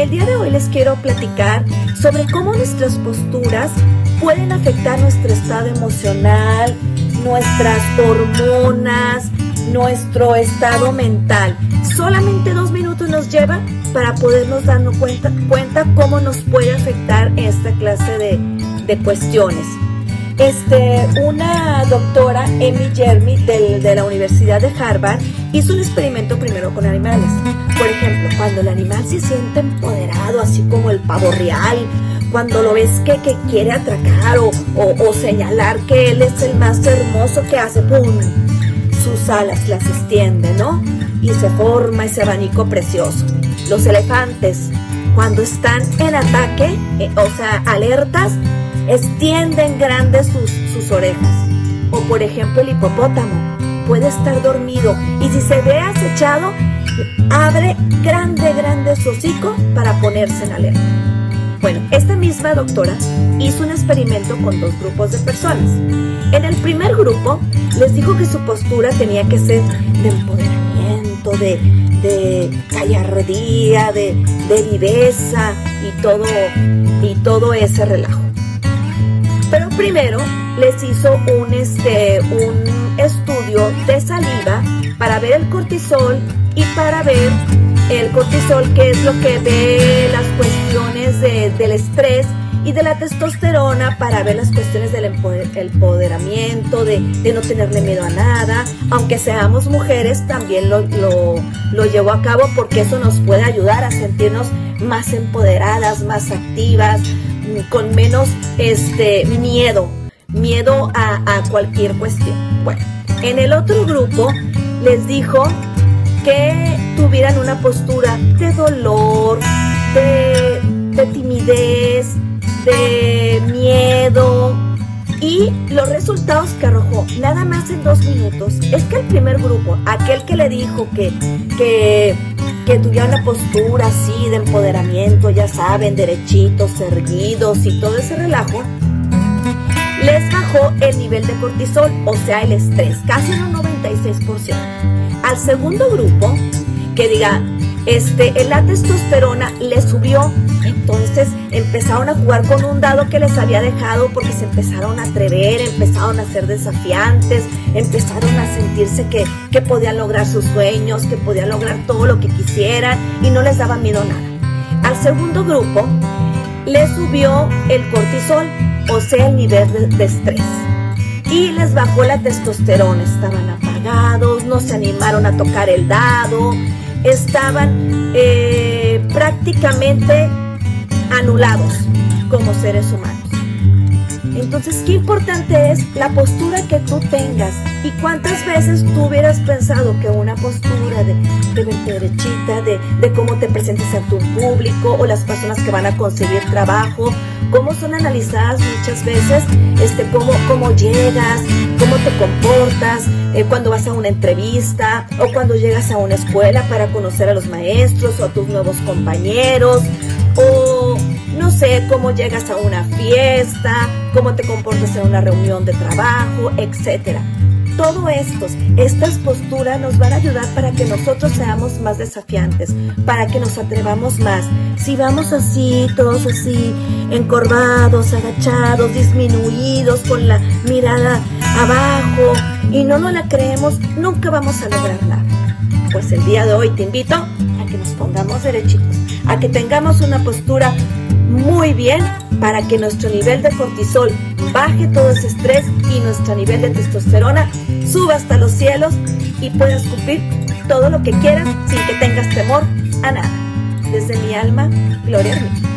El día de hoy les quiero platicar sobre cómo nuestras posturas pueden afectar nuestro estado emocional, nuestras hormonas, nuestro estado mental. Solamente dos minutos nos lleva para podernos darnos cuenta, cuenta cómo nos puede afectar esta clase de, de cuestiones. Este, una doctora, Amy Jeremy, de la Universidad de Harvard, hizo un experimento primero con animales. Por ejemplo, cuando el animal se siente empoderado, así como el pavo real, cuando lo ves que, que quiere atracar o, o, señalar que él es el más hermoso que hace, ¡pum! Sus alas las extiende, ¿no? Y se forma ese abanico precioso. Los elefantes, cuando están en ataque, eh, o sea, alertas, extienden grandes sus, sus orejas. O por ejemplo el hipopótamo puede estar dormido y si se ve acechado, abre grande, grande su hocico para ponerse en alerta. Bueno, esta misma doctora hizo un experimento con dos grupos de personas. En el primer grupo les dijo que su postura tenía que ser de empoderamiento, de, de gallardía, de, de viveza y todo, y todo ese relajo. Pero primero les hizo un, este, un estudio de saliva para ver el cortisol y para ver el cortisol, que es lo que ve las cuestiones del estrés y de la testosterona para ver las cuestiones del empoderamiento, de, no tenerle miedo a nada. Aunque seamos mujeres, también lo, lo, lo llevó a cabo porque eso nos puede ayudar a sentirnos más empoderadas, más activas, con menos este, miedo, miedo a, cualquier cuestión. Bueno, en el otro grupo les dijo que tuvieran una postura de dolor, de timidez, de miedo. Y los resultados que arrojó, nada más en dos minutos, es que el primer grupo, aquel que le dijo que, que que tuviera una postura así de empoderamiento, ya saben, derechitos, erguidos y todo ese relajo, les bajó el nivel de cortisol, o sea, el estrés, casi en un 96%. Al segundo grupo, que diga, este, la testosterona le subió, entonces empezaron a jugar con un dado que les había dejado porque se empezaron a atrever, empezaron a ser desafiantes, empezaron a sentirse que, que podían lograr sus sueños, que podían lograr todo lo que quisieran y no les daba miedo nada. Al segundo grupo le subió el cortisol, o sea, el nivel de, de estrés y les bajó la testosterona. Estaban apagados, no se animaron a tocar el dado, estaban eh, prácticamente anulados como seres humanos. Entonces, qué importante es la postura que tú tengas. Y cuántas veces tú hubieras pensado que una postura de, de derechita, de, de cómo te presentes a tu público o las personas que van a conseguir trabajo, cómo son analizadas muchas veces, este, cómo, cómo llegas, cómo te comportas eh, cuando vas a una entrevista o cuando llegas a una escuela para conocer a los maestros o a tus nuevos compañeros cómo llegas a una fiesta, cómo te comportas en una reunión de trabajo, etcétera todo estos, estas posturas nos van a ayudar para que nosotros seamos más desafiantes, para que nos atrevamos más. Si vamos así, todos así, encorvados, agachados, disminuidos, con la mirada abajo y no nos la creemos, nunca vamos a lograr nada. Pues el día de hoy te invito a que nos pongamos derechitos, a que tengamos una postura muy bien para que nuestro nivel de cortisol baje todo ese estrés y nuestro nivel de testosterona suba hasta los cielos y puedas cumplir todo lo que quieras sin que tengas temor a nada. Desde mi alma, Gloria a.